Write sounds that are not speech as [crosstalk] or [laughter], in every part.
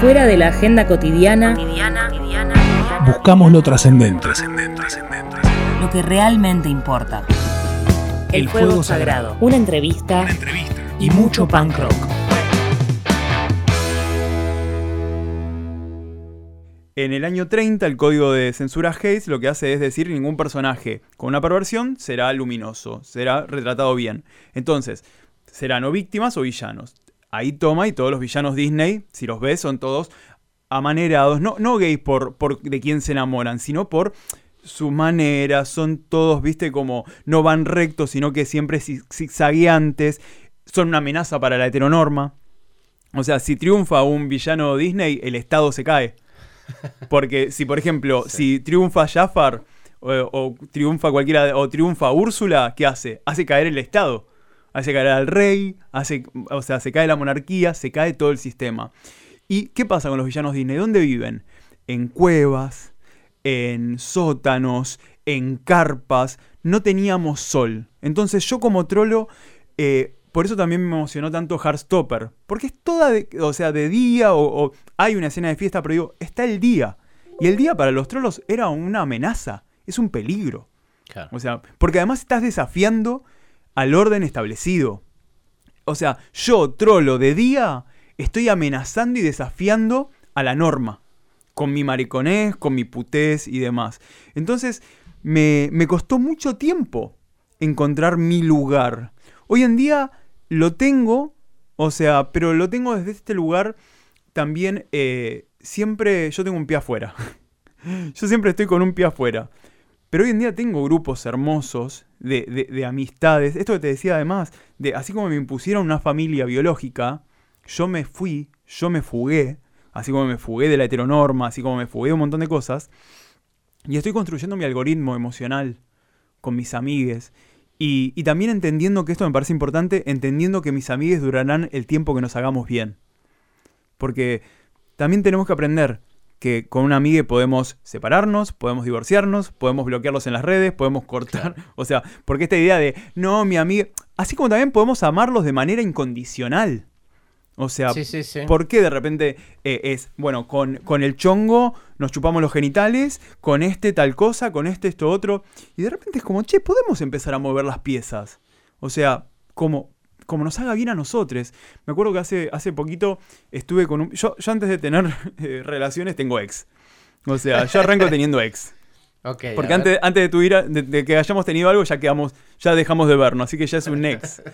Fuera de la agenda cotidiana, Buscamos lo trascendente. lo que realmente importa. El fuego sagrado. Una entrevista Y mucho punk rock. En el año 30, el código de censura Hayes lo que hace es decir ningún personaje con una perversión será luminoso, será retratado bien. Entonces, serán o víctimas o villanos. Ahí toma y todos los villanos Disney, si los ves, son todos amanerados, no, no gays por, por de quién se enamoran, sino por su manera, son todos, viste, como no van rectos, sino que siempre zig- zigzagueantes, son una amenaza para la heteronorma. O sea, si triunfa un villano Disney, el Estado se cae. Porque si, por ejemplo, [laughs] si triunfa Jafar o, o triunfa cualquiera, o triunfa Úrsula, ¿qué hace? Hace caer el Estado. Hace caer al rey, hace, o sea, se cae la monarquía, se cae todo el sistema. ¿Y qué pasa con los villanos Disney? ¿Dónde viven? En cuevas, en sótanos, en carpas. No teníamos sol. Entonces yo como trolo, eh, por eso también me emocionó tanto Heartstopper. Porque es toda, de, o sea, de día o, o hay una escena de fiesta, pero digo, está el día. Y el día para los trolos era una amenaza, es un peligro. Claro. O sea, porque además estás desafiando al orden establecido. O sea, yo, trolo de día, estoy amenazando y desafiando a la norma. Con mi mariconés, con mi putés y demás. Entonces, me, me costó mucho tiempo encontrar mi lugar. Hoy en día lo tengo, o sea, pero lo tengo desde este lugar también, eh, siempre yo tengo un pie afuera. [laughs] yo siempre estoy con un pie afuera. Pero hoy en día tengo grupos hermosos de, de- de amistades. Esto que te decía además, de así como me impusieron una familia biológica, yo me fui, yo me fugué, así como me fugué de la heteronorma, así como me fugué de un montón de cosas. Y estoy construyendo mi algoritmo emocional con mis amigues. Y, y también entendiendo que esto me parece importante, entendiendo que mis amigues durarán el tiempo que nos hagamos bien. Porque también tenemos que aprender que con una amiga podemos separarnos, podemos divorciarnos, podemos bloquearlos en las redes, podemos cortar. [laughs] O sea, porque esta idea de, no, mi amiga. Así como también podemos amarlos de manera incondicional. O sea, Sí, sí, sí. ¿por qué de repente eh, es, bueno, con, con el chongo nos chupamos los genitales, con este tal cosa, con este esto otro? Y de repente es como, che, podemos empezar a mover las piezas. O sea, como, como nos haga bien a nosotros. Me acuerdo que hace, hace poquito estuve con un... Yo, yo antes de tener [laughs] eh, relaciones tengo ex. O sea, yo arranco [laughs] teniendo ex. Porque antes, antes de, tu de, de que hayamos tenido algo ya quedamos, ya dejamos de vernos, así que ya es un ex. [laughs]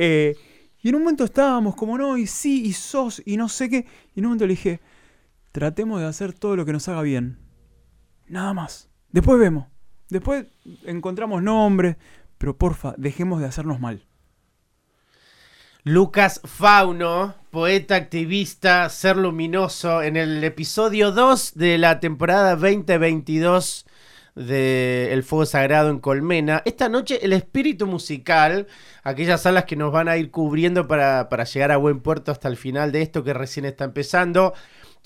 Eh, y en un momento estábamos como no, y sí, y sos, y no sé qué. Y en un momento le dije, tratemos de hacer todo lo que nos haga bien. Nada más. Después vemos. Después encontramos nombres, pero porfa, dejemos de hacernos mal. Lucas Fauno, poeta activista, ser luminoso, en el episodio 2 de la temporada 2022 de El Fuego Sagrado en Colmena. Esta noche el espíritu musical, aquellas salas que nos van a ir cubriendo para, para llegar a buen puerto hasta el final de esto que recién está empezando.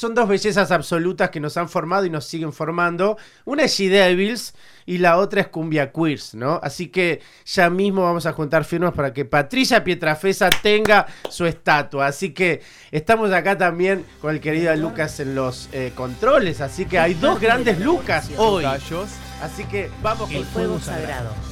Son dos bellezas absolutas que nos han formado y nos siguen formando. Una es She Devils y la otra es Cumbia Queers, ¿no? Así que ya mismo vamos a juntar firmas para que Patricia Pietrafesa tenga su estatua. Así que estamos acá también con el querido Lucas en los eh, controles. Así que hay dos grandes Lucas hoy. Así que vamos El con fuego sagrado.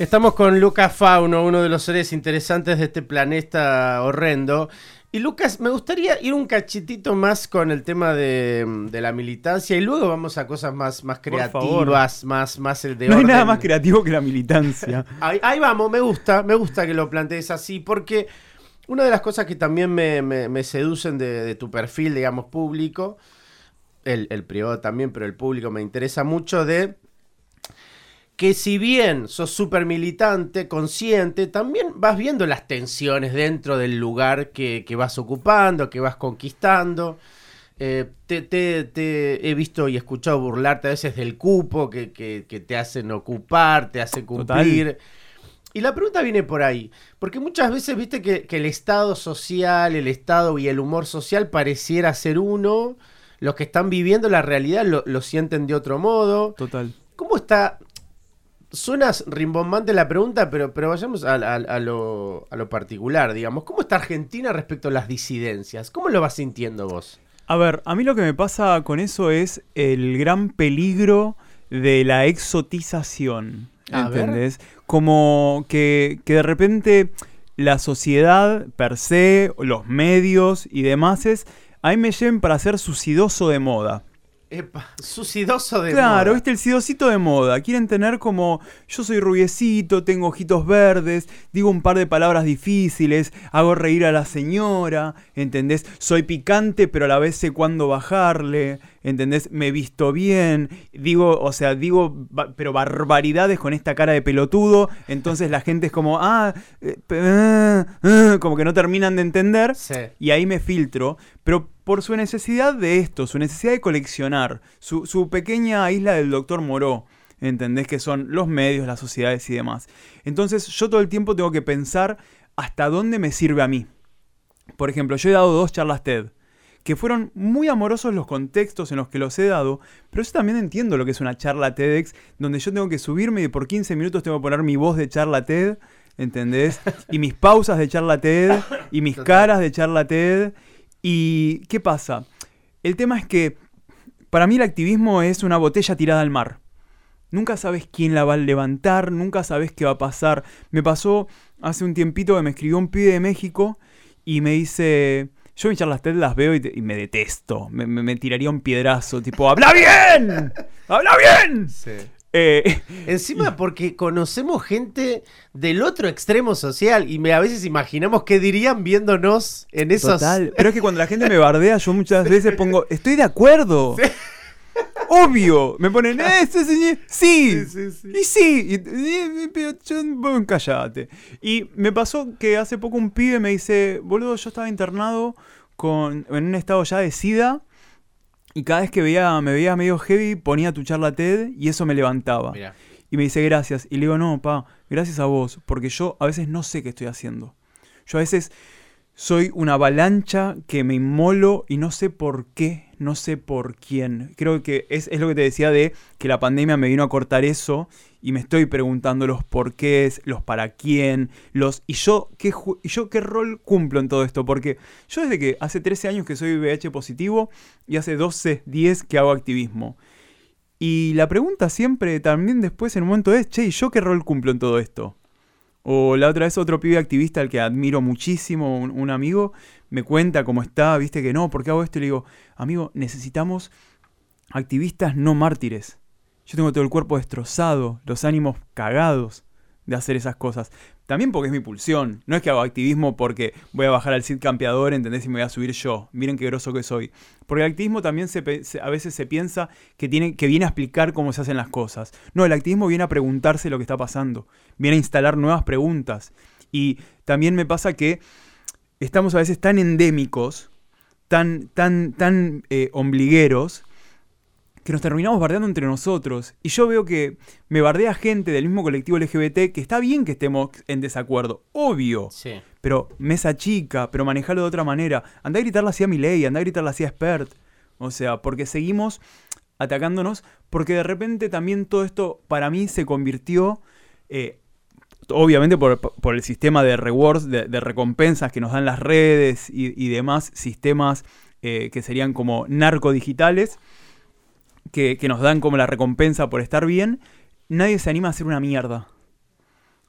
Estamos con Lucas Fauno, uno de los seres interesantes de este planeta horrendo. Y Lucas, me gustaría ir un cachitito más con el tema de, de la militancia y luego vamos a cosas más, creativas, más, más el de No hay nada más creativo que la militancia. [laughs] Ahí, ahí vamos, me gusta, me gusta que lo plantees así, porque una de las cosas que también me, me- me seducen de, de tu perfil, digamos, público, el, el privado también, pero el público me interesa mucho de que si bien sos súper militante, consciente, también vas viendo las tensiones dentro del lugar que, que vas ocupando, que vas conquistando. Eh, te, te- te he visto y escuchado burlarte a veces del cupo que, que- que te hacen ocupar, te hacen cumplir. Y la pregunta viene por ahí, porque muchas veces viste que, que el estado social, el estado y el humor social pareciera ser uno, los que están viviendo la realidad lo, lo sienten de otro modo. Total. ¿Cómo está? Suena rimbombante la pregunta, pero, pero vayamos a, a- a lo, a lo particular, digamos. ¿Cómo está Argentina respecto a las disidencias? ¿Cómo lo vas sintiendo vos? A ver, a mí lo que me pasa con eso es el gran peligro de la exotización. ¿Entendés? Como que, que de repente la sociedad per se, los medios y demás es, a mí me lleven para ser suicidoso de moda. Epa, de Claro, moda. viste, el sidosito de moda. Quieren tener como, yo soy rubiecito, tengo ojitos verdes, digo un par de palabras difíciles, hago reír a la señora, ¿entendés? Soy picante, pero a la vez sé cuándo bajarle, ¿entendés? Me visto bien, digo, o sea, digo, ba- pero barbaridades con esta cara de pelotudo, entonces la gente es como, ah, eh, ah, ah", como que no terminan de entender. Sí. Y ahí me filtro, pero por su necesidad de esto, su necesidad de coleccionar, su, su pequeña isla del doctor Moró, ¿entendés? Que son los medios, las sociedades y demás. Entonces yo todo el tiempo tengo que pensar hasta dónde me sirve a mí. Por ejemplo, yo he dado dos charlas TED, que fueron muy amorosos los contextos en los que los he dado, pero yo también entiendo lo que es una charla TEDx, donde yo tengo que subirme y por 15 minutos tengo que poner mi voz de charla TED, ¿entendés? Y mis pausas de charla TED, y mis caras de charla TED. ¿Y qué pasa? El tema es que para mí el activismo es una botella tirada al mar. Nunca sabes quién la va a levantar, nunca sabes qué va a pasar. Me pasó hace un tiempito que me escribió un pibe de México y me dice, yo mis charlas TED las veo y, te- y me detesto, me, me- me tiraría un piedrazo, tipo, ¡habla bien! ¡Habla bien! Sí. Eh, Encima porque conocemos gente del otro extremo social y me, a veces imaginamos qué dirían viéndonos en esos... Total. Pero es que cuando la gente me bardea, yo muchas [laughs] veces pongo, estoy de acuerdo. Obvio. Me ponen, ¿eh, señor? Sí. Sí, sí, sí. Y sí. Pero yo- callate. Y me pasó que hace poco un pibe me dice, boludo, yo estaba internado con, en un estado ya de sida. Y cada vez que veía, me veía medio heavy, ponía tu charla TED y eso me levantaba. Mirá. Y me dice gracias. Y le digo, no, pa, gracias a vos, porque yo a veces no sé qué estoy haciendo. Yo a veces soy una avalancha que me inmolo y no sé por qué, no sé por quién. Creo que es, es lo que te decía de que la pandemia me vino a cortar eso y me estoy preguntando los porqués, los para quién, los... Y yo qué, yo qué rol cumplo en todo esto, porque yo desde que hace 13 años que soy VIH positivo y hace 12, 10 que hago activismo. Y la pregunta siempre también después en un momento es, che, ¿y yo qué rol cumplo en todo esto? O la otra vez otro pibe activista al que admiro muchísimo, un amigo, me cuenta cómo está, viste que no, ¿por qué hago esto? Y le digo, amigo, necesitamos activistas no mártires. Yo tengo todo el cuerpo destrozado, los ánimos cagados de hacer esas cosas. También porque es mi pulsión. No es que hago activismo porque voy a bajar al Cid campeador, ¿entendés? Y me voy a subir yo. Miren qué groso que soy. Porque el activismo también se, a veces se piensa que, tiene, que viene a explicar cómo se hacen las cosas. No, el activismo viene a preguntarse lo que está pasando. Viene a instalar nuevas preguntas. Y también me pasa que estamos a veces tan endémicos, tan, tan, tan eh, ombligueros, que nos terminamos bardeando entre nosotros. Y yo veo que me bardea gente del mismo colectivo LGBT que está bien que estemos en desacuerdo, obvio. Sí. Pero mesa chica, pero manejalo de otra manera. Andá a gritarla así a mi ley, andá a gritarla así a Expert. O sea, porque seguimos atacándonos, porque de repente también todo esto para mí se convirtió, eh, obviamente por, por el sistema de rewards, de, recompensas que nos dan las redes y, y demás sistemas eh, que serían como narcodigitales, que, que nos dan como la recompensa por estar bien, nadie se anima a hacer una mierda.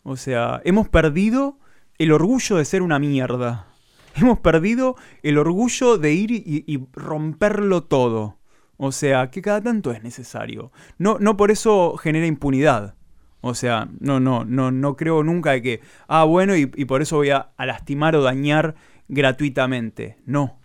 O sea, hemos perdido el orgullo de ser una mierda. Hemos perdido el orgullo de ir y, y romperlo todo. O sea, que cada tanto es necesario. No, no por eso genera impunidad. O sea, no, no, no, no creo nunca de que, ah, bueno, y, por eso voy a, a lastimar o dañar gratuitamente. No.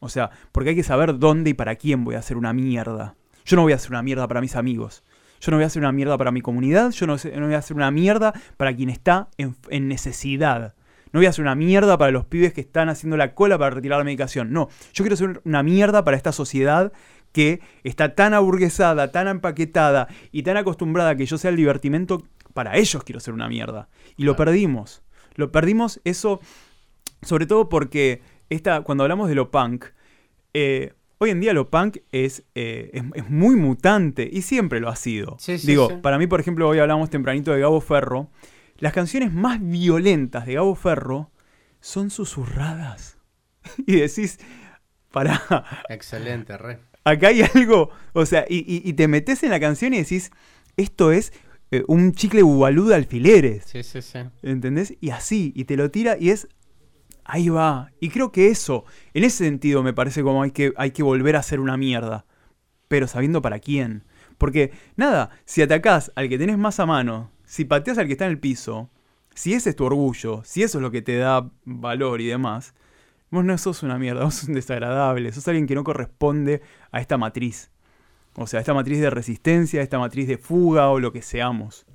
O sea, porque hay que saber dónde y para quién voy a hacer una mierda. Yo no voy a hacer una mierda para mis amigos. Yo no voy a hacer una mierda para mi comunidad. Yo no voy a hacer una mierda para quien está en, en necesidad. No voy a hacer una mierda para los pibes que están haciendo la cola para retirar la medicación. No, yo quiero hacer una mierda para esta sociedad que está tan aburguesada, tan empaquetada y tan acostumbrada a que yo sea el divertimento. Para ellos quiero ser una mierda. Y lo perdimos. Lo perdimos eso, sobre todo porque esta, cuando hablamos de lo punk, eh, hoy en día lo punk es, eh, es, es muy mutante y siempre lo ha sido. Sí, sí, Digo, sí. para mí, por ejemplo, hoy hablamos tempranito de Gabo Ferro. Las canciones más violentas de Gabo Ferro son susurradas. [laughs] y decís, para, Excelente, re. Acá hay algo, o sea, y, y- y te metes en la canción y decís, esto es eh, un chicle bubalú de alfileres. Sí, sí, sí. ¿Entendés? Y así, y te lo tira y es. Ahí va. Y creo que eso, en ese sentido, me parece como hay que, hay que volver a hacer una mierda. Pero sabiendo para quién. Porque, nada, si atacás al que tenés más a mano, si pateás al que está en el piso, si ese es tu orgullo, si eso es lo que te da valor y demás, vos no sos una mierda, [laughs] vos sos un desagradable, sos alguien que no corresponde a esta matriz. O sea, a esta matriz de resistencia, a esta matriz de fuga o lo que seamos.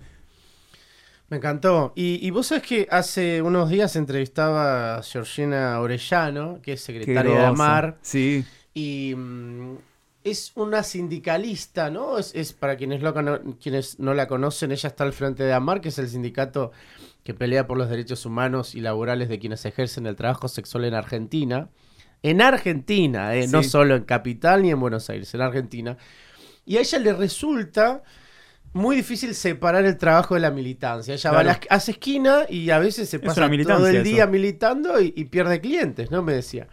Me encantó. Y, y vos sabés que hace unos días entrevistaba a Georgina Orellano, que es secretaria de. AMAR, Sí. y mm, es una sindicalista, ¿no? Es, es para quienes, lo quienes no la conocen, ella está al frente de AMAR, que es el sindicato que pelea por los derechos humanos y laborales de quienes ejercen el trabajo sexual en Argentina. En Argentina, ¿eh? no solo en Capital ni en Buenos Aires, en Argentina. Y a ella le resulta muy difícil separar el trabajo de la militancia. Ella va a la- hace esquina y a veces se pasa todo el eso. día militando y, y pierde clientes, ¿no? Me decía.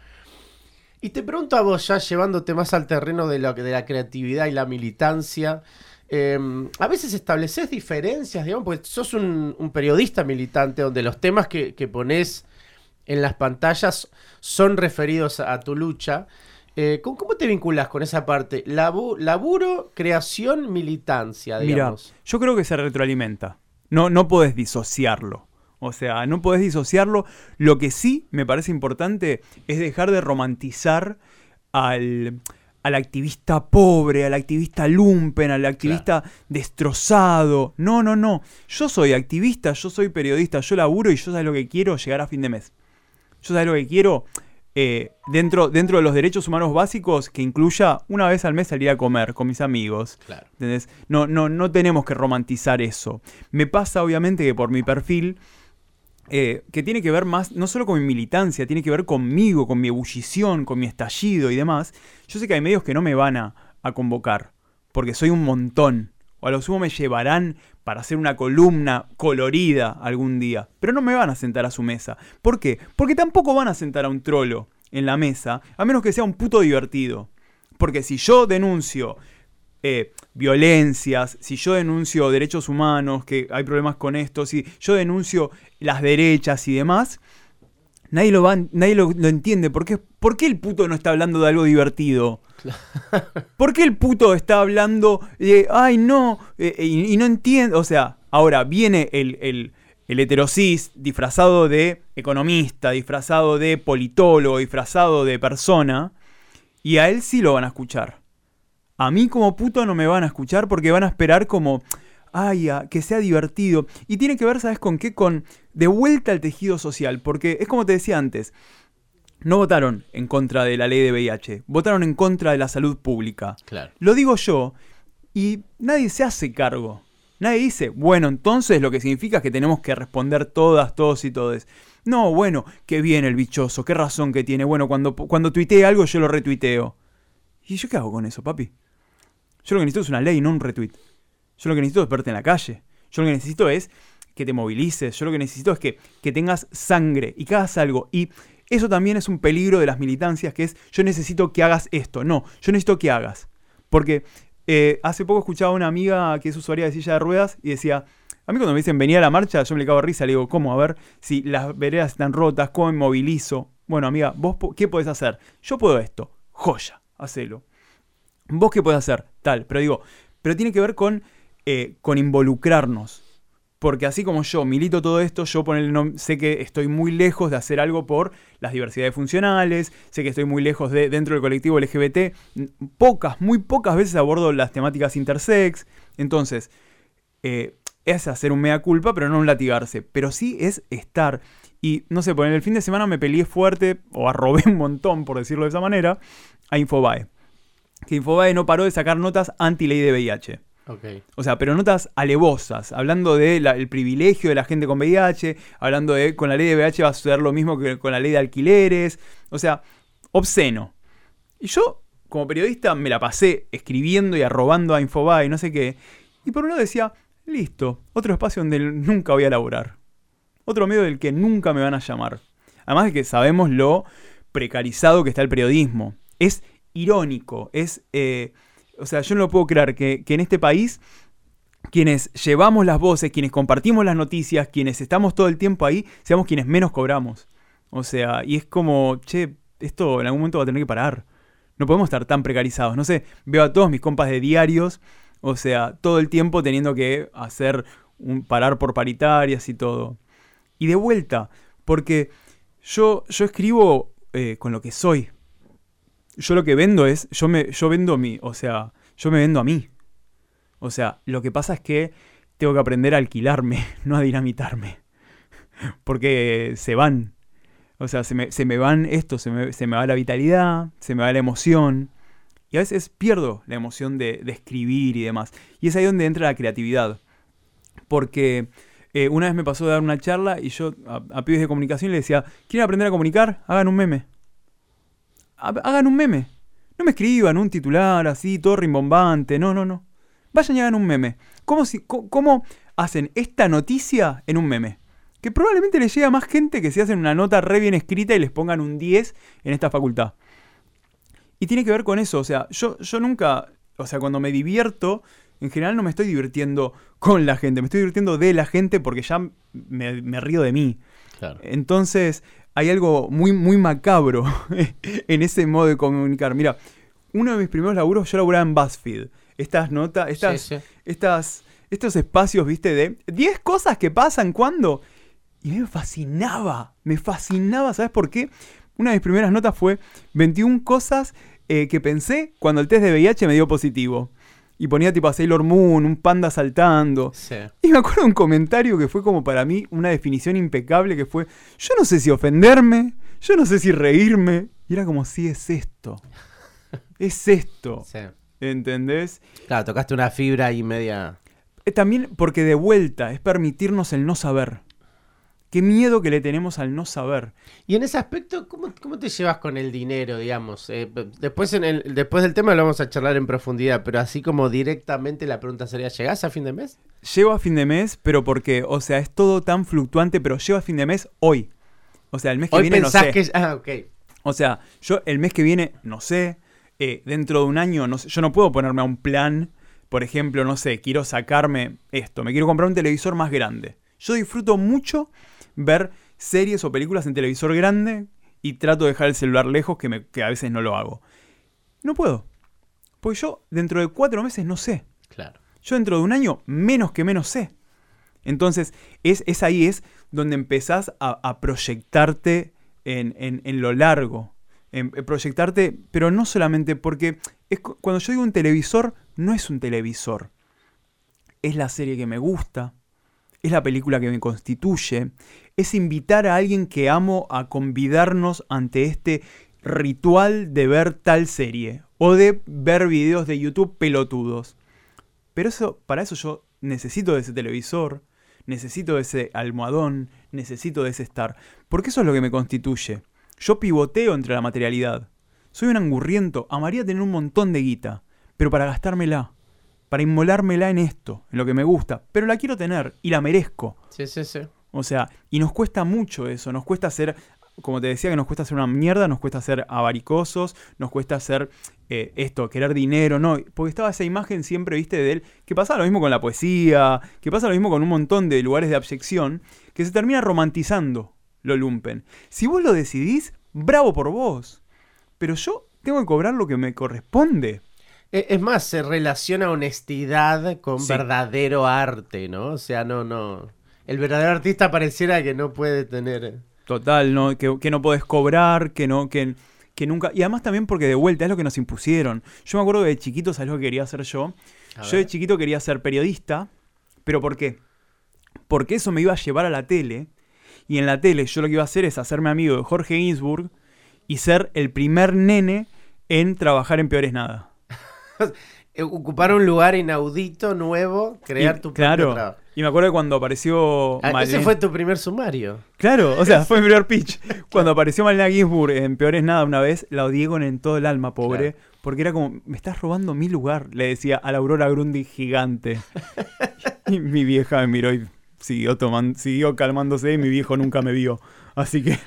Y te pregunto a vos, ya llevándote más al terreno de, lo, de la creatividad y la militancia, eh, a veces estableces diferencias, digamos, porque sos un, un periodista militante donde los temas que, que pones en las pantallas son referidos a, a tu lucha. Eh, ¿cómo, cómo te vinculas con esa parte? Labu- laburo, creación, militancia, Mira, digamos. yo creo que se retroalimenta. No, no podés disociarlo. O sea, no podés disociarlo. Lo que sí me parece importante es dejar de romantizar al, al activista pobre, al activista lumpen, al activista destrozado. No, no, no. Yo soy activista, yo soy periodista, yo laburo y yo sé lo que quiero llegar a fin de mes. Yo sé lo que quiero eh, dentro, dentro de los derechos humanos básicos que incluya una vez al mes salir a comer con mis amigos. Claro. ¿Entendés? No, no, no tenemos que romantizar eso. Me pasa obviamente que por mi perfil, eh, que tiene que ver más, no solo con mi militancia, tiene que ver conmigo, con mi ebullición, con mi estallido y demás. Yo sé que hay medios que no me van a, a convocar, porque soy un montón. O a lo sumo me llevarán para hacer una columna colorida algún día. Pero no me van a sentar a su mesa. ¿Por qué? Porque tampoco van a sentar a un trolo en la mesa, a menos que sea un puto divertido. Porque si yo denuncio eh, violencias, si yo denuncio derechos humanos, que hay problemas con esto, si yo denuncio las derechas y demás, nadie lo, va, nadie lo, lo entiende. ¿Por qué, ¿Por qué el puto no está hablando de algo divertido? ¿Por qué el puto está hablando de, ay no, eh, y, y no entiende? O sea, ahora viene el, el, el heterosis disfrazado de economista, disfrazado de politólogo, disfrazado de persona, y a él sí lo van a escuchar. A mí como puto no me van a escuchar porque van a esperar como, ay, a- que sea divertido. Y tiene que ver, ¿sabes con qué? Con de vuelta al tejido social. Porque es como te decía antes, no votaron en contra de la ley de VIH, votaron en contra de la salud pública. Claro. Lo digo yo y nadie se hace cargo. Nadie dice, bueno, entonces lo que significa es que tenemos que responder todas, todos y todes. No, bueno, qué bien el bichoso, qué razón que tiene. Bueno, cuando, cuando tuitee algo yo lo retuiteo. ¿Y yo qué hago con eso, papi? Yo lo que necesito es una ley, no un retweet. Yo lo que necesito es verte en la calle. Yo lo que necesito es que te movilices. Yo lo que necesito es que, que tengas sangre y que hagas algo. Y eso también es un peligro de las militancias, que es yo necesito que hagas esto. No, yo necesito que hagas. Porque eh, hace poco escuchaba a una amiga que es usuaria de silla de ruedas y decía, a mí cuando me dicen venía a la marcha, yo me le cago de risa, le digo, ¿cómo? A ver si las veredas están rotas, ¿cómo me movilizo? Bueno, amiga, ¿vos qué podés hacer? Yo puedo esto. Joya, hacelo. ¿Vos qué podés hacer? Pero digo, pero tiene que ver con, eh, con involucrarnos. Porque así como yo milito todo esto, yo sé que estoy muy lejos de hacer algo por las diversidades funcionales, sé que estoy muy lejos de dentro del colectivo LGBT, pocas, muy pocas veces abordo las temáticas intersex, entonces eh, es hacer un mea culpa, pero no un latigarse, pero sí es estar. Y no sé, por el fin de semana me peleé fuerte, o arrobé [laughs] un montón, por decirlo de esa manera, a Infobae. Que Infobae no paró de sacar notas anti-ley de VIH. O sea, pero notas alevosas, hablando del privilegio de la gente con VIH, hablando de con la ley de VIH va a suceder lo mismo que con la ley de alquileres, o sea, obsceno. Y yo, como periodista me la pasé escribiendo y arrobando a Infobae y no sé qué. Y por un lado decía, listo, otro espacio donde nunca voy a laburar. Otro medio del que nunca me van a llamar. Además de que sabemos lo precarizado que está el periodismo. Es irónico, es... eh, o sea, yo no lo puedo creer que, que en este país quienes llevamos las voces, quienes compartimos las noticias, quienes estamos todo el tiempo ahí, seamos quienes menos cobramos. O sea, y es como, che, esto en algún momento va a tener que parar. No podemos estar tan precarizados. No sé, veo a todos mis compas de diarios, o sea, todo el tiempo teniendo que hacer un parar por paritarias y todo. Y de vuelta, porque yo, yo escribo eh, con lo que soy. Yo lo que vendo es, yo me, yo vendo mi, o sea, yo me vendo a mí. O sea, lo que pasa es que tengo que aprender a alquilarme, [laughs] no a dinamitarme. [laughs] Porque se van. O sea, se me, se me van esto, se me, se me va la vitalidad, se me va la emoción. Y a veces pierdo la emoción de, escribir y demás. Y es ahí donde entra la creatividad. Porque eh, una vez me pasó de dar una charla y yo a, a pibes de comunicación le decía, ¿quieren aprender a comunicar? Hagan un meme. Ha- Hagan un meme. No me escriban un titular así, todo rimbombante. No, no, no. Vayan y hagan un meme. ¿Cómo, si, cómo hacen esta noticia en un meme? Que probablemente le llegue a más gente que si hacen una nota re bien escrita y les pongan un 10 en esta facultad. Y tiene que ver con eso. O sea, yo, yo nunca. O sea, cuando me divierto, en general no me estoy divirtiendo con la gente. Me estoy divirtiendo de la gente porque ya me, me río de mí. Claro. Entonces, hay algo muy, muy macabro [laughs] en ese modo de comunicar. Mira, uno de mis primeros laburos, yo laburaba en BuzzFeed. Estas notas, estas, Sí, sí. estas, estos espacios, viste, de 10 cosas que pasan cuando. Y me fascinaba, me fascinaba, ¿sabes por qué? Una de mis primeras notas fue 21 cosas eh, que pensé cuando el test de VIH me dio positivo. Y ponía tipo a Sailor Moon, un panda saltando. Sí. Y me acuerdo un comentario que fue como para mí una definición impecable que fue, yo no sé si ofenderme, yo no sé si reírme. Y era como, sí, es esto. Es esto. [laughs] Sí. ¿Entendés? Claro, tocaste una fibra ahí media. Eh, También porque de vuelta es permitirnos el no saber. Qué miedo que le tenemos al no saber. Y en ese aspecto, ¿cómo, cómo te llevas con el dinero, digamos? Eh, después, en el, después del tema lo vamos a charlar en profundidad, pero así como directamente la pregunta sería, ¿llegás a fin de mes? Llego a fin de mes, pero porque, o sea, es todo tan fluctuante, pero llego a fin de mes hoy. O sea, el mes que Hoy viene no sé. que... Ah, ok. O sea, yo el mes que viene, no sé, eh, dentro de un año, no sé, yo no puedo ponerme a un plan, por ejemplo, no sé, quiero sacarme esto, me quiero comprar un televisor más grande. Yo disfruto mucho ver series o películas en televisor grande y trato de dejar el celular lejos, que, me- que a veces no lo hago. No puedo. Porque yo dentro de cuatro meses no sé. Claro. Yo dentro de un año menos que menos sé. Entonces, es, es ahí es donde empezás a, a proyectarte en, en- en lo largo. En, en proyectarte, pero no solamente porque es, cu- cuando yo digo un televisor, no es un televisor. Es la serie que me gusta, es la película que me constituye, es invitar a alguien que amo a convidarnos ante este ritual de ver tal serie o de ver videos de YouTube pelotudos. Pero eso, para eso yo necesito de ese televisor, necesito de ese almohadón, necesito de ese estar. Porque eso es lo que me constituye. Yo pivoteo entre la materialidad. Soy un angurriento, amaría tener un montón de guita, pero para gastármela, para inmolármela en esto, en lo que me gusta, pero la quiero tener y la merezco. Sí, sí, sí. O sea, y nos cuesta mucho eso, nos cuesta ser, como te decía, que nos cuesta hacer una mierda, nos cuesta ser avaricosos, nos cuesta hacer eh, esto, querer dinero, ¿no? Porque estaba esa imagen siempre, viste, de él, que pasa lo mismo con la poesía, que pasa lo mismo con un montón de lugares de abyección, que se termina romantizando lo lumpen. Si vos lo decidís, bravo por vos. Pero yo tengo que cobrar lo que me corresponde. E- Es más, se relaciona honestidad con Sí. verdadero arte, ¿no? O sea, no, no. El verdadero artista pareciera que no puede tener. Total, ¿no? Que, que no podés cobrar, que no, que, que nunca. Y además también porque de vuelta es lo que nos impusieron. Yo me acuerdo que de chiquito, ¿sabes lo que quería hacer yo? A yo ver. de chiquito quería ser periodista, pero ¿por qué? Porque eso me iba a llevar a la tele. Y en la tele yo lo que iba a hacer es hacerme amigo de Jorge Ginsburg y ser el primer nene en trabajar en Peores Nada. [laughs] Eh, Ocupar un lugar inaudito, nuevo, crear Y, tu claro, trabajo. Y me acuerdo que cuando apareció. Ah, ese fue tu primer sumario. Claro, o sea, fue mi primer pitch. [laughs] Cuando apareció Malena Ginsburg en Peores Nada una vez, la odié con en todo el alma, pobre. Claro. Porque era como, me estás robando mi lugar, le decía a la Aurora Grundy gigante. [laughs] y mi vieja me miró y siguió, tomando, siguió calmándose y mi viejo nunca me vio. Así que,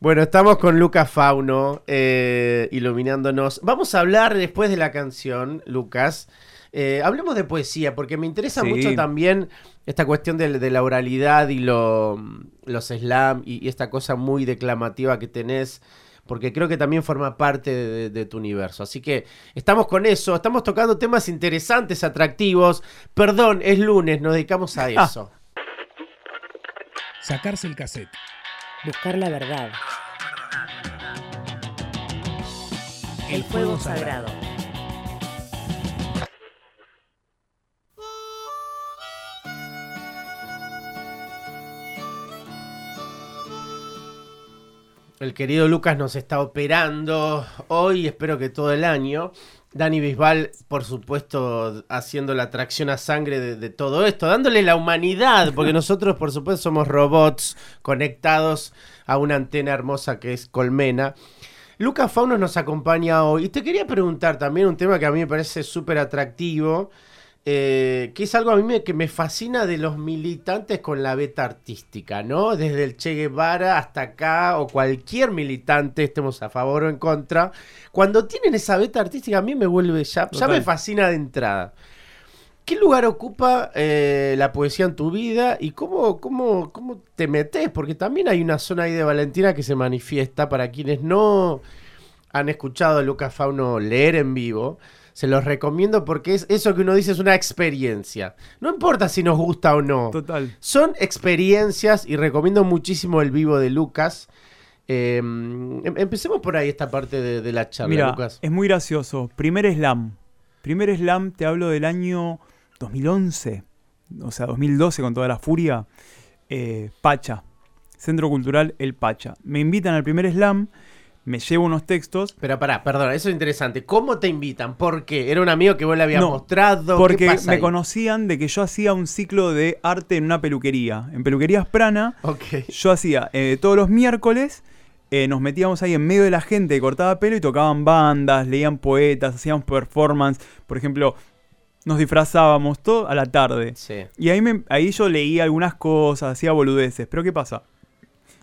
Bueno, estamos con Lucas Fauno eh, iluminándonos. Vamos a hablar después de la canción, Lucas. Eh, hablemos de poesía, porque me interesa Sí. mucho también esta cuestión de, de la oralidad y lo- los slam y, y esta cosa muy declamativa que tenés, porque creo que también forma parte de, de tu universo. Así que estamos con eso, estamos tocando temas interesantes, atractivos. Perdón, es lunes, nos dedicamos a [laughs] eso. Sacarse el cassette. Buscar la verdad. El fuego sagrado. El querido Lucas nos está operando hoy, espero que todo el año. Dani Bisbal, por supuesto, haciendo la tracción a sangre de, de todo esto, dándole la humanidad, porque [laughs] nosotros, por supuesto, somos robots conectados a una antena hermosa que es Colmena. Lucas Faunos nos acompaña hoy. Y te quería preguntar también un tema que a mí me parece súper atractivo, eh, que es algo a mí me- que me fascina de los militantes con la beta artística, ¿no? Desde el Che Guevara hasta acá, o cualquier militante, estemos a favor o en contra, cuando tienen esa beta artística a mí me vuelve, ya, ya me fascina de entrada. ¿Qué lugar ocupa eh, la poesía en tu vida y cómo, cómo, cómo te metes? Porque también hay una zona ahí de Valentina que se manifiesta para quienes no han escuchado a Lucas Fauno leer en vivo. Se los recomiendo porque es eso que uno dice es una experiencia. No importa si nos gusta o no. total. Son experiencias y recomiendo muchísimo el vivo de Lucas. Eh, em- empecemos por ahí esta parte de, de la charla, Mira, Lucas. es muy gracioso. Primer slam. Primer slam, te hablo del año 2011, o sea, 2012 con toda la furia. Eh, Pacha, Centro Cultural El Pacha. Me invitan al primer slam, me llevo unos textos. Pero pará, perdona, eso es interesante. ¿Cómo te invitan? ¿Por qué? ¿Era un amigo que vos le habías No, mostrado? ¿Qué Porque pasa me ahí? conocían de que yo hacía un ciclo de arte en una peluquería. En Peluquerías Prana, Ok. yo hacía eh, todos los miércoles, eh, nos metíamos ahí en medio de la gente que cortaba pelo y tocaban bandas, leían poetas, hacíamos performance. Por ejemplo, nos disfrazábamos todo a la tarde. Sí. Y ahí, me- ahí yo leía algunas cosas, hacía boludeces. Pero ¿qué pasa?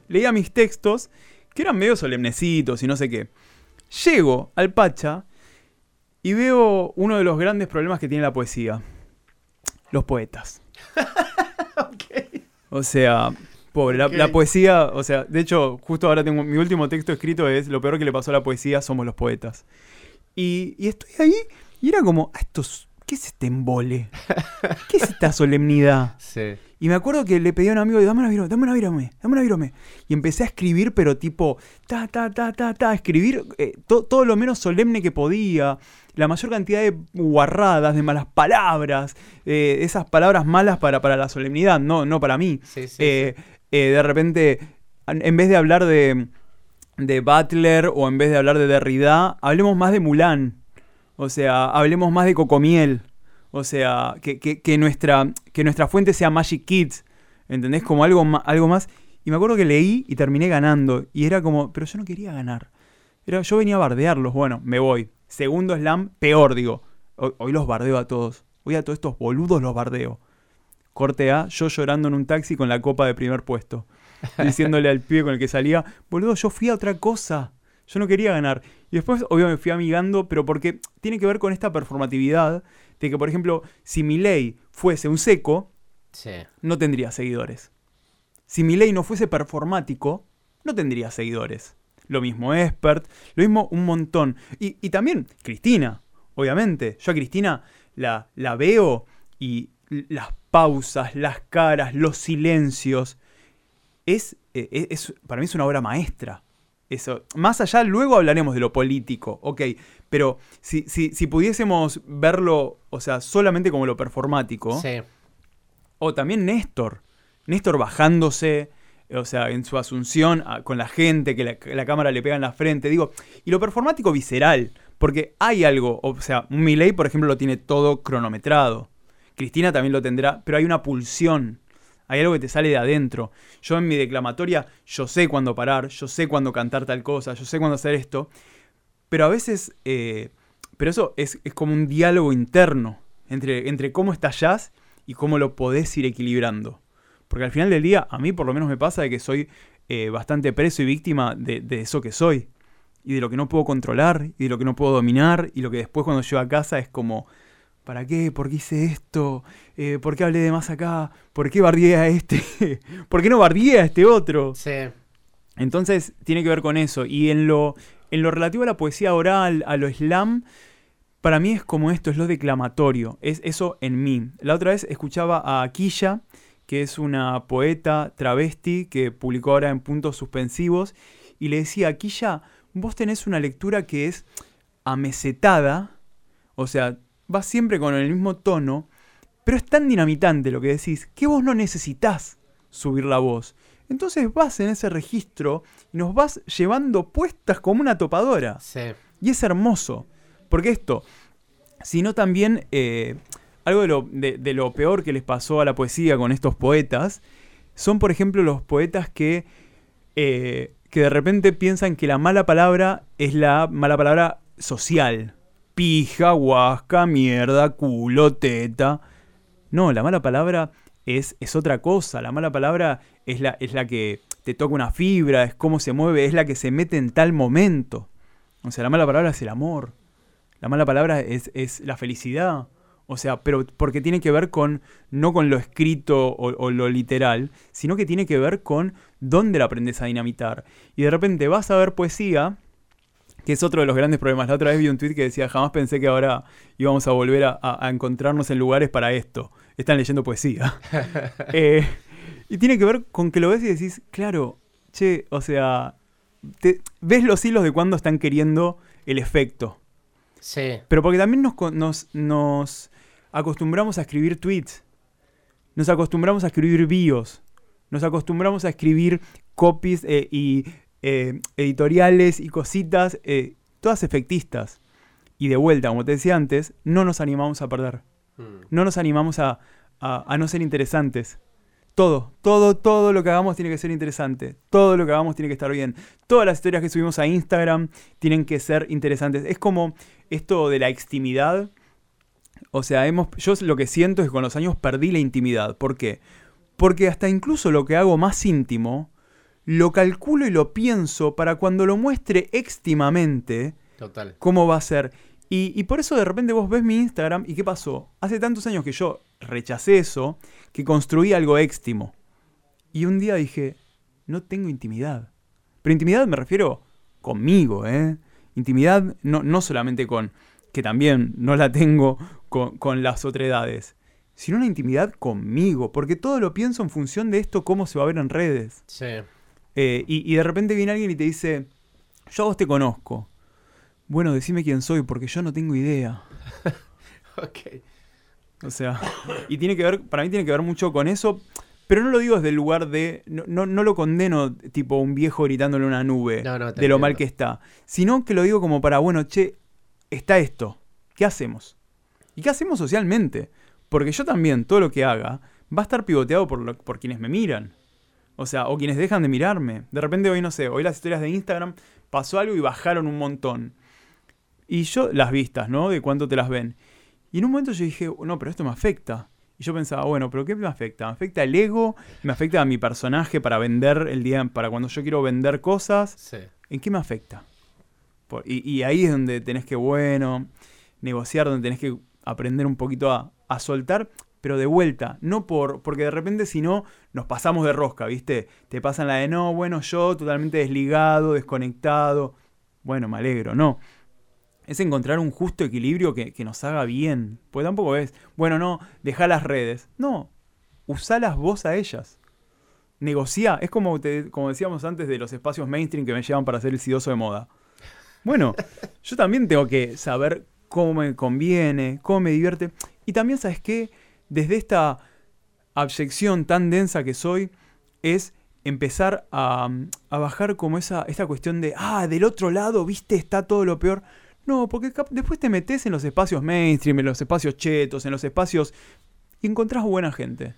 Leía mis textos, que eran medio solemnecitos y no sé qué. Llego al Pacha y veo uno de los grandes problemas que tiene la poesía. Los poetas. [laughs] O sea, pobre, la, poesía, o sea, de hecho, justo ahora tengo mi último texto escrito es lo peor que le pasó a la poesía somos los poetas. Y, y estoy ahí y era como, "Ah, estos, ¿qué es este embole? ¿Qué es esta solemnidad? [laughs] Sí. Y me acuerdo que le pedí a un amigo, dame una virome, dame una virome, dame una virome. Y empecé a escribir, pero tipo, ta, ta, ta, ta, ta, escribir eh, to- todo lo menos solemne que podía. La mayor cantidad de guarradas, de malas palabras, eh, esas palabras malas para, para la solemnidad, no, no para mí. Sí, sí, Eh, eh, de repente, en vez de hablar de, de Butler o en vez de hablar de Derrida, hablemos más de Mulan. O sea, hablemos más de Cocomiel. O sea, que, que- que nuestra, que nuestra fuente sea Magic Kids. ¿Entendés? Como algo, algo más. Y me acuerdo que leí y terminé ganando. Y era como, pero yo no quería ganar. Era, yo venía a bardearlos. Bueno, me voy. Segundo slam, peor, digo. Hoy, hoy los bardeo a todos. Hoy a todos estos boludos los bardeo. Corte A, yo llorando en un taxi con la copa de primer puesto. [laughs] Diciéndole al pibe con el que salía, boludo, yo fui a otra cosa. Yo no quería ganar. Y después, obvio, me fui amigando, pero porque tiene que ver con esta performatividad de que, por ejemplo, si mi ley fuese un seco, Sí. no tendría seguidores. Si mi ley no fuese performático, no tendría seguidores. Lo mismo Expert, lo mismo un montón. Y, y también Cristina, obviamente. Yo a Cristina la, la veo y las pausas, las caras, los silencios. Es, eh, es- es- para mí es una obra maestra. Eso. Más allá, luego hablaremos de lo político, ok. Pero si, si, si pudiésemos verlo, o sea, solamente como lo performático. Sí. O también Néstor. Néstor bajándose, o sea, en su asunción a- con la gente, que la, la cámara le pega en la frente. Digo, y lo performático visceral. Porque hay algo, o sea, un Milei, por ejemplo, lo tiene todo cronometrado. Cristina también lo tendrá, pero hay una pulsión. Hay algo que te sale de adentro. Yo en mi declamatoria, yo sé cuándo parar, yo sé cuándo cantar tal cosa, yo sé cuándo hacer esto. Pero a veces, eh, pero eso es, como un diálogo interno entre, entre cómo estallás y cómo lo podés ir equilibrando. Porque al final del día, a mí por lo menos me pasa de que soy eh, bastante preso y víctima de, de, eso que soy. Y de lo que no puedo controlar, y de lo que no puedo dominar, y lo que después cuando llego a casa es como, ¿para qué? ¿Por qué hice esto? Eh, ¿Por qué hablé de más acá? ¿Por qué bardié a este? [laughs] ¿Por qué no bardié a este otro? Sí. Entonces tiene que ver con eso. Y en lo, en lo relativo a la poesía oral, a lo slam, para mí es como esto, es lo declamatorio, es eso en mí. La otra vez escuchaba a Aquilla, que es una poeta travesti que publicó ahora en puntos suspensivos, y le decía, Aquilla, vos tenés una lectura que es amesetada, o sea, va siempre con el mismo tono, pero es tan dinamitante lo que decís que vos no necesitas subir la voz. Entonces vas en ese registro y nos vas llevando puestas como una topadora. Sí. Y es hermoso. Porque esto, sino también eh, algo de lo, de, de lo, peor que les pasó a la poesía con estos poetas, son por ejemplo los poetas que, eh, que de repente piensan que la mala palabra es la mala palabra social. Pija, huasca, mierda, culo, teta. No, la mala palabra es, es otra cosa. La mala palabra es la, es la que te toca una fibra, es cómo se mueve, es la que se mete en tal momento. O sea, la mala palabra es el amor. La mala palabra es, es la felicidad. O sea, pero porque tiene que ver con, no con lo escrito o, o, lo literal, sino que tiene que ver con dónde la aprendes a dinamitar. Y de repente vas a ver poesía, que es otro de los grandes problemas. La otra vez vi un tweet que decía, jamás pensé que ahora íbamos a volver a, a, a encontrarnos en lugares para esto. Están leyendo poesía. [laughs] eh, y tiene que ver con que lo ves y decís, claro, che, o sea, te, ves los hilos de cuando están queriendo el efecto. Sí. Pero porque también nos, nos, nos acostumbramos a escribir tweets. Nos acostumbramos a escribir bios. Nos acostumbramos a escribir copies eh, y eh, editoriales y cositas, eh, todas efectistas. Y de vuelta, como te decía antes, no nos animamos a perder. Mm. No nos animamos a, a, a no ser interesantes. Todo, todo, todo lo que hagamos tiene que ser interesante. Todo lo que hagamos tiene que estar bien. Todas las historias que subimos a Instagram tienen que ser interesantes. Es como esto de la extimidad. O sea, hemos, yo lo que siento es que con los años perdí la intimidad. ¿Por qué? Porque hasta incluso lo que hago más íntimo, lo calculo y lo pienso para cuando lo muestre extimamente, Total. cómo va a ser. Y, y, por eso de repente vos ves mi Instagram y ¿qué pasó? Hace tantos años que yo rechacé eso, que construí algo éxtimo. Y un día dije, no tengo intimidad. Pero intimidad me refiero conmigo, ¿eh? Intimidad no, no solamente con, que también no la tengo con, con las otredades, sino una intimidad conmigo, porque todo lo pienso en función de esto, cómo se va a ver en redes. Sí. Eh, y, y de repente viene alguien y te dice, yo a vos te conozco. Bueno, decime quién soy, porque yo no tengo idea. [laughs] ok. O sea, y tiene que ver, para mí tiene que ver mucho con eso, pero no lo digo desde el lugar de, no, no, no lo condeno tipo un viejo gritándole una nube No, no, te de lo mal que está, sino que lo digo como para, bueno, che, está esto, ¿qué hacemos? ¿Y qué hacemos socialmente? Porque yo también, todo lo que haga, va a estar pivoteado por, lo- por quienes me miran. O sea, o quienes dejan de mirarme. De repente hoy, no sé, hoy las historias de Instagram pasó algo y bajaron un montón. Y yo, las vistas, ¿no? De cuánto te las ven. Y en un momento yo dije, no, pero esto me afecta. Y yo pensaba, bueno, pero ¿qué me afecta? Me afecta el ego, me afecta a mi personaje para vender el día, para cuando yo quiero vender cosas. Sí. ¿En qué me afecta? Por- y, y ahí es donde tenés que, bueno, negociar, donde tenés que aprender un poquito a, a soltar, pero de vuelta, no por, porque de repente si no, nos pasamos de rosca, ¿viste? Te pasan la de, no, bueno, yo totalmente desligado, desconectado. Bueno, me alegro, no. Es encontrar un justo equilibrio que, que nos haga bien. Porque tampoco es, bueno, no, deja las redes. No, usalas vos a ellas. Negociá. Es como, te- como decíamos antes de los espacios mainstream que me llevan para ser el sidoso de moda. Bueno, [laughs] yo también tengo que saber cómo me conviene, cómo me divierte. Y también, ¿sabes qué? Desde esta abyección tan densa que soy, es empezar a, a bajar como esa, esta cuestión de, ah, del otro lado, viste, está todo lo peor. No, porque después te metes en los espacios mainstream, en los espacios chetos, en los espacios y encontrás buena gente.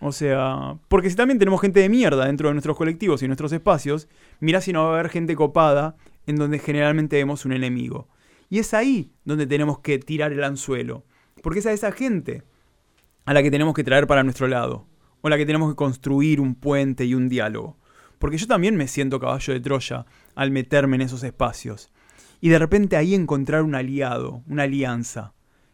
O sea, porque si también tenemos gente de mierda dentro de nuestros colectivos y nuestros espacios, mirá si no va a haber gente copada en donde generalmente vemos un enemigo. Y es ahí donde tenemos que tirar el anzuelo. Porque es a esa gente a la que tenemos que traer para nuestro lado. O a la que tenemos que construir un puente y un diálogo. Porque yo también me siento caballo de Troya al meterme en esos espacios. Y de repente ahí encontrar un aliado, una alianza.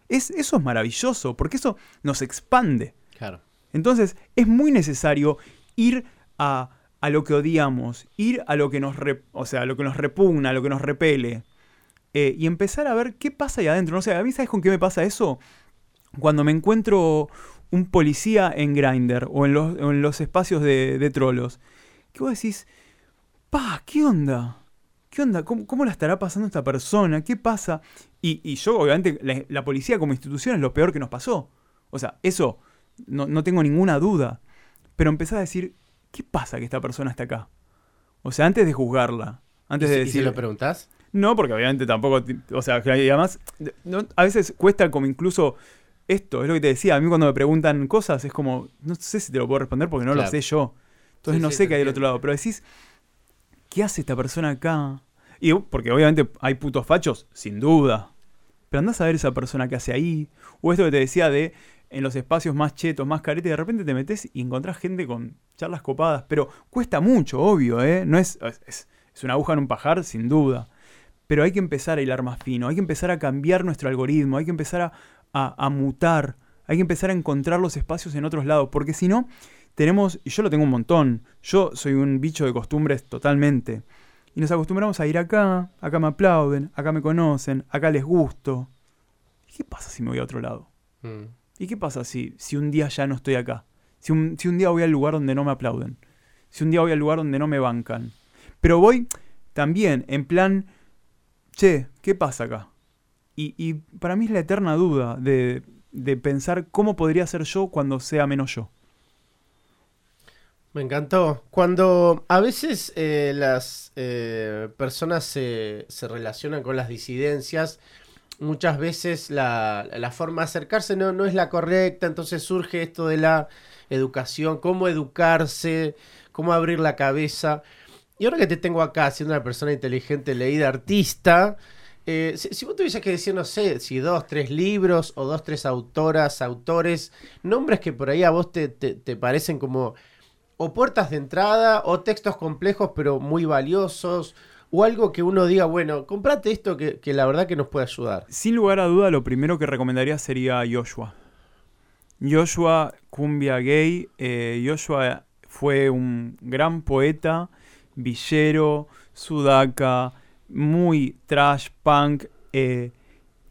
Es, eso es maravilloso, porque eso nos expande. Claro. Entonces es muy necesario ir a, a lo que odiamos, ir a lo que nos, re- o sea, a lo que nos repugna, a lo que nos repele, eh, y empezar a ver qué pasa ahí adentro. No sé, a mí ¿sabes con qué me pasa eso? Cuando me encuentro un policía en Grindr o en los, o en los espacios de, de trolos, que vos decís, pa, ¿qué onda? ¿Qué onda? ¿Cómo, cómo la estará pasando esta persona? ¿Qué pasa? Y, y yo, obviamente, la, la policía como institución es lo peor que nos pasó. O sea, eso no, no tengo ninguna duda. Pero empezar a decir, ¿qué pasa que esta persona está acá? O sea, antes de juzgarla, antes ¿Y, de si- y lo preguntás? No, porque obviamente tampoco, o sea, que además, no- a veces cuesta como incluso esto, es lo que te decía, a mí cuando me preguntan cosas es como, no sé si te lo puedo responder porque no Claro. lo sé yo. Entonces Sí, no sí, sé qué hay del otro lado, pero decís, ¿qué hace esta persona acá? Y porque obviamente hay putos fachos, sin duda. Pero andás a ver esa persona que hace ahí. O esto que te decía de en los espacios más chetos, más caretes, de repente te metes y encontrás gente con charlas copadas. Pero cuesta mucho, obvio, ¿eh? No es, es, es una aguja en un pajar, sin duda. Pero hay que empezar a hilar más fino, hay que empezar a cambiar nuestro algoritmo, hay que empezar a, a- a mutar, hay que empezar a encontrar los espacios en otros lados, porque si no, tenemos, y yo lo tengo un montón, yo soy un bicho de costumbres totalmente, y nos acostumbramos a ir acá, acá me aplauden, acá me conocen, acá les gusto. ¿Y qué pasa si me voy a otro lado? Mm. ¿Y qué pasa si, si un día ya no estoy acá? Si un, si un día voy al lugar donde no me aplauden. Si un día voy al lugar donde no me bancan. Pero voy también en plan, che, ¿qué pasa acá? Y, para mí es la eterna duda de, de pensar cómo podría ser yo cuando sea menos yo. Me encantó. Cuando a veces eh, las eh, personas se, se relacionan con las disidencias, muchas veces la, la forma de acercarse no, no es la correcta, entonces surge esto de la educación, cómo educarse, cómo abrir la cabeza. Y ahora que te tengo acá, siendo una persona inteligente, leída, artista, eh, si, vos tuvieses que decir, no sé, si dos, tres libros o dos, tres autoras, autores, nombres que por ahí a vos te, te- te parecen como o puertas de entrada o textos complejos pero muy valiosos o algo que uno diga, bueno, comprate esto que, que la verdad que nos puede ayudar. Sin lugar a duda, lo primero que recomendaría sería Joshua. Joshua, cumbia gay. eh, Joshua fue un gran poeta, villero, sudaca, muy trash, punk. eh,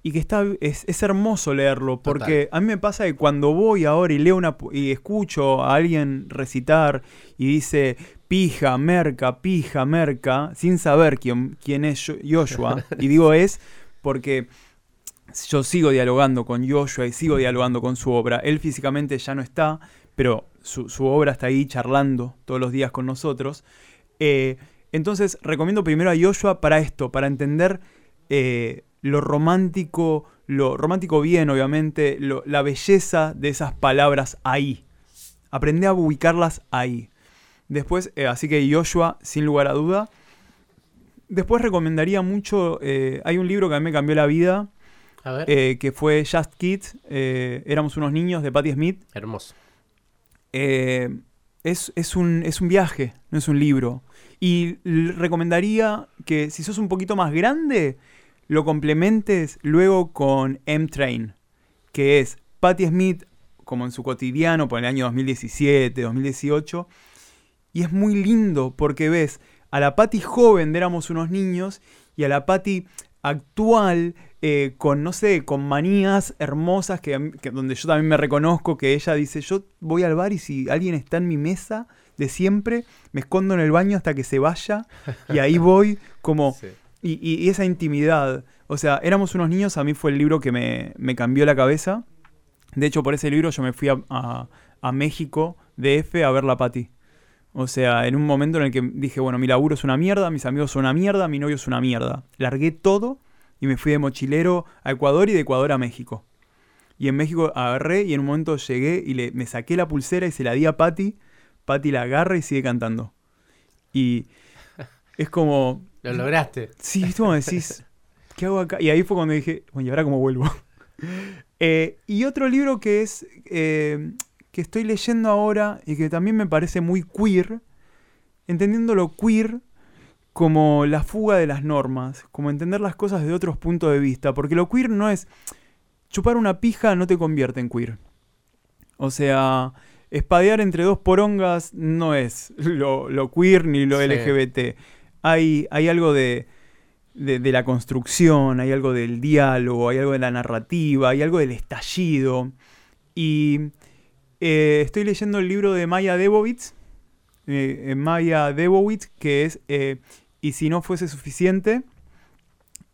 y que está, es, es hermoso leerlo, porque a mí me pasa que cuando voy ahora y leo una, y escucho a alguien recitar y dice pija, merca, pija, merca, sin saber quién, quién es Jo- Joshua, [laughs] y digo es porque yo sigo dialogando con Joshua y sigo dialogando con su obra. Él físicamente ya no está, pero su, su obra está ahí charlando todos los días con nosotros. Eh, entonces recomiendo primero a Joshua para esto, para entender eh, lo romántico, lo romántico bien, obviamente, lo- la belleza de esas palabras ahí. Aprende a ubicarlas ahí. Después, eh, así que Joshua, sin lugar a duda. Después recomendaría mucho, eh, hay un libro que a mí me cambió la vida, A ver. que fue Just Kids, éramos unos niños de Patti Smith. Hermoso. Es, es un, es un viaje, no es un libro. Y recomendaría que si sos un poquito más grande, lo complementes luego con M-Train, que es Patti Smith como en su cotidiano por el año 2017, 2018. Y es muy lindo porque ves a la Patty joven de éramos unos niños y a la Patty actual eh, con, no sé, con manías hermosas que, que donde yo también me reconozco que ella dice, yo voy al bar y si alguien está en mi mesa de siempre, me escondo en el baño hasta que se vaya y ahí [laughs] voy como... Sí. Y, y- y esa intimidad. O sea, éramos unos niños, a mí fue el libro que me, me cambió la cabeza. De hecho, por ese libro yo me fui a, a- a México, DF, a ver la Pati. O sea, en un momento en el que dije, bueno, mi laburo es una mierda, mis amigos son una mierda, mi novio es una mierda. Largué todo y me fui de mochilero a Ecuador y de Ecuador a México. Y en México agarré y en un momento llegué y le, me saqué la pulsera y se la di a Patty. Patty la agarra y sigue cantando. Y es como, [laughs] Lo lograste. Sí, ¿viste como decís, ¿qué hago acá? Y ahí fue cuando dije, bueno, ¿y ahora cómo vuelvo? [laughs] Eh, y otro libro que es, eh, que estoy leyendo ahora y que también me parece muy queer, entendiendo lo queer como la fuga de las normas, como entender las cosas de otros puntos de vista, porque lo queer no es, chupar una pija no te convierte en queer. O sea, espadear entre dos porongas no es lo, lo queer ni lo Sí. LGBT. Hay, hay algo de, de, de la construcción, hay algo del diálogo, hay algo de la narrativa, hay algo del estallido. Y eh, estoy leyendo el libro de Maya Debovitz, eh, eh, Maya Debovitz, que es eh, Y si no fuese suficiente,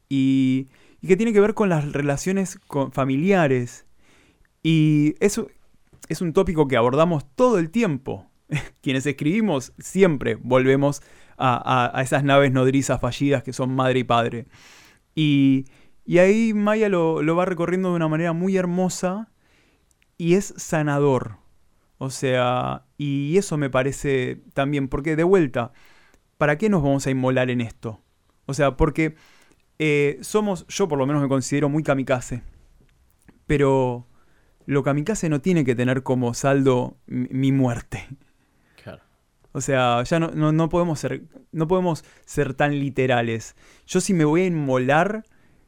y, y que tiene que ver con las relaciones con- familiares. Y eso es un tópico que abordamos todo el tiempo. [laughs] Quienes escribimos siempre volvemos a, a- esas naves nodrizas fallidas que son madre y padre. Y, y ahí Maya lo, lo va recorriendo de una manera muy hermosa y es sanador. O sea, y eso me parece también, porque de vuelta, ¿para qué nos vamos a inmolar en esto? O sea, porque eh, somos, yo por lo menos me considero muy kamikaze, pero lo kamikaze no tiene que tener como saldo mi, muerte. Claro. O sea, ya no, no, no podemos ser, no podemos ser tan literales. Yo si me voy a inmolar,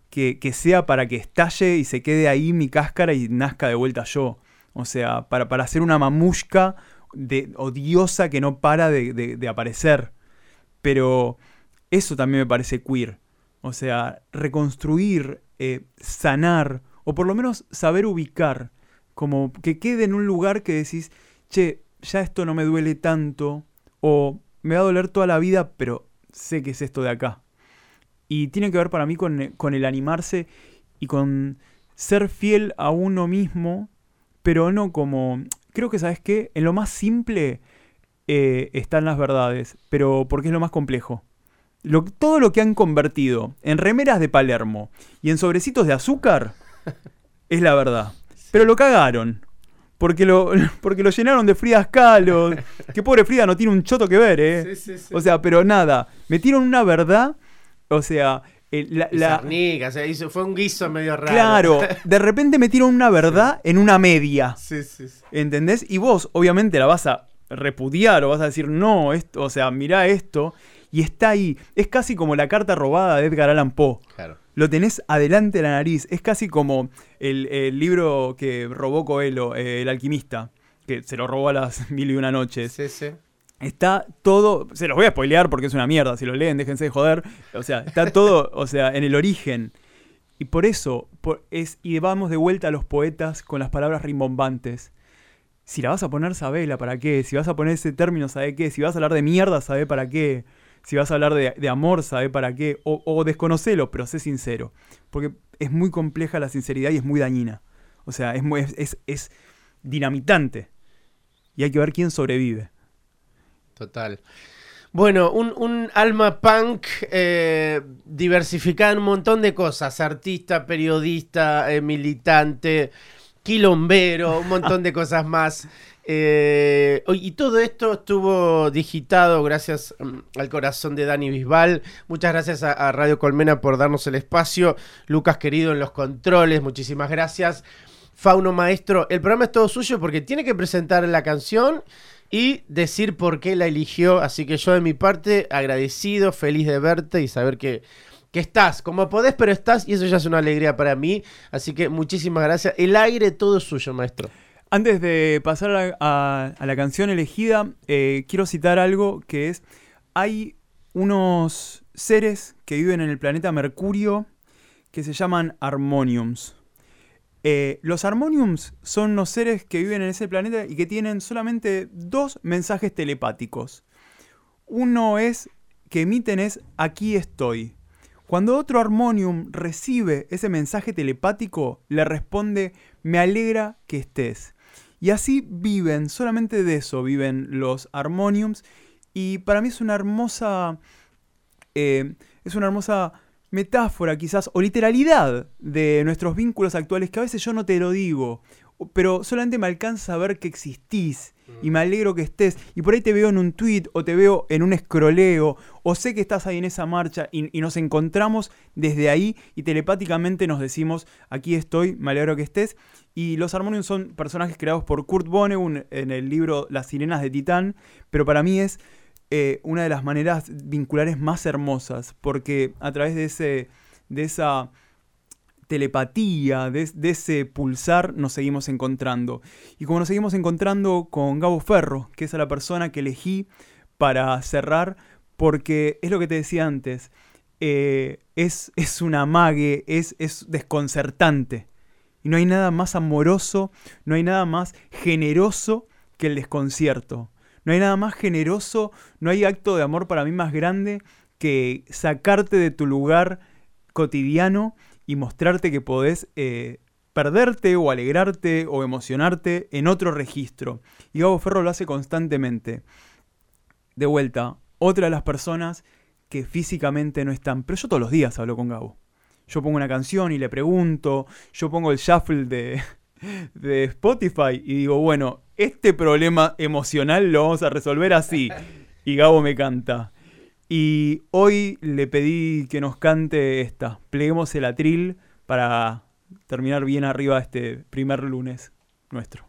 que, que sea para que estalle y se quede ahí mi cáscara y nazca de vuelta yo. O sea, para, para hacer una mamushka de, odiosa que no para de, de- de aparecer. Pero eso también me parece queer. O sea, reconstruir, eh, sanar, o por lo menos saber ubicar. Como que quede en un lugar que decís, che, ya esto no me duele tanto, o me va a doler toda la vida, pero sé que es esto de acá. Y tiene que ver para mí con, con el animarse y con ser fiel a uno mismo, pero no como... Creo que, ¿sabes qué? En lo más simple eh, están las verdades, pero porque es lo más complejo. Lo- todo lo que han convertido en remeras de Palermo y en sobrecitos de azúcar [laughs] es la verdad. Pero lo cagaron. Porque lo, [laughs] porque lo llenaron de Frida Kahlo. Que pobre Frida no tiene un choto que ver, ¿eh? Sí, sí, sí. O sea, pero nada. Metieron una verdad. O sea, eh, la, la- Sarnica, o sea, hizo- fue un guiso medio raro. claro, [laughs] de repente metieron una verdad en una media. Sí, sí, sí. ¿Entendés? Y vos, obviamente, la vas a repudiar o vas a decir, no, esto, o sea, mirá esto. Y está ahí. Es casi como la carta robada de Edgar Allan Poe. Claro. Lo tenés adelante de la nariz. Es casi como el, el libro que robó Coelho, eh, El alquimista, que se lo robó a las [laughs] mil y una noches. Sí, sí. Está todo. Se los voy a spoilear porque es una mierda. Si lo leen, déjense de joder. O sea, está todo, o sea, en el origen. Y por eso por- es. Y vamos de vuelta a los poetas con las palabras rimbombantes. Si la vas a poner, sabela para qué. Si vas a poner ese término, sabe qué. Si vas a hablar de mierda, sabe para qué. Si vas a hablar de, de amor, sabe para qué. O, o desconocelo, pero sé sincero. Porque es muy compleja la sinceridad y es muy dañina. O sea, es, muy- es, es, es dinamitante. Y hay que ver quién sobrevive. Total. Bueno, un, un alma punk eh, diversificada en un montón de cosas. Artista, periodista, eh, militante, quilombero, un montón de cosas más. [laughs] Eh, y todo esto estuvo digitado gracias mm, al corazón de Dani Bisbal. Muchas gracias a, Radio Colmena por darnos el espacio. Lucas querido en los controles, muchísimas gracias. Fauno Maestro, el programa es todo suyo porque tiene que presentar la canción y decir por qué la eligió. Así que yo de mi parte agradecido, feliz de verte y saber que, que estás, como podés, pero estás y eso ya es una alegría para mí. Así que muchísimas gracias. El aire todo es suyo, maestro. Antes de pasar a, la canción elegida, eh, quiero citar algo que es, hay unos seres que viven en el planeta Mercurio que se llaman Harmoniums. Eh, los Harmoniums son unos seres que viven en ese planeta y que tienen solamente dos mensajes telepáticos. Uno es que emiten es aquí estoy. Cuando otro Harmonium recibe ese mensaje telepático, le responde me alegra que estés. Y así viven, solamente de eso viven los Harmoniums. Y para mí es una hermosa. eh, es una hermosa metáfora quizás o literalidad de nuestros vínculos actuales que a veces yo no te lo digo, pero solamente me alcanza a ver que existís y me alegro que estés. Y por ahí te veo en un tweet o te veo en un escroleo o sé que estás ahí en esa marcha y, nos encontramos desde ahí y telepáticamente nos decimos aquí estoy, me alegro que estés y los Harmonium son personajes creados por Kurt Vonnegut en el libro Las sirenas de Titán, pero para mí es eh, una de las maneras vinculares más hermosas, porque a través de, ese, de esa telepatía, de, ese pulsar, nos seguimos encontrando. Y como nos seguimos encontrando con Gabo Ferro, que es la persona que elegí para cerrar, porque es lo que te decía antes, eh, es, es una mague, es, es desconcertante. Y no hay nada más amoroso, no hay nada más generoso que el desconcierto. No hay nada más generoso, no hay acto de amor para mí más grande que sacarte de tu lugar cotidiano y mostrarte que podés eh, perderte o alegrarte o emocionarte en otro registro. Y Gabo Ferro lo hace constantemente. De vuelta, otra de las personas que físicamente no están. Pero yo todos los días hablo con Gabo. Yo pongo una canción y le pregunto, yo pongo el shuffle de, [laughs] de Spotify y digo, bueno, este problema emocional lo vamos a resolver así. Y Gabo me canta. Y hoy le pedí que nos cante esta. Pleguemos el atril para terminar bien arriba este primer lunes nuestro.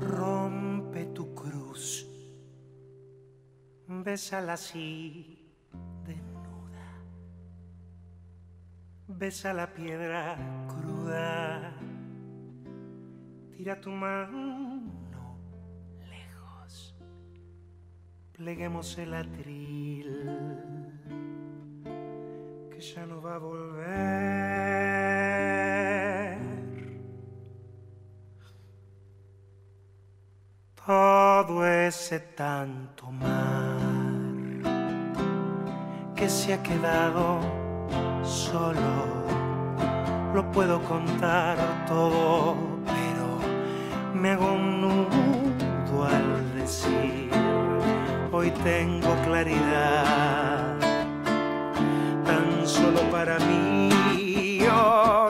Rompe tu cruz, bésala así, desnuda, besa la piedra cruda Tira tu mano pleguemos el atril, que ya no va a volver. Todo ese tanto mar que se ha quedado solo, lo puedo contar todo me hago un nudo al decir, hoy tengo claridad, tan solo para mí. Hoy,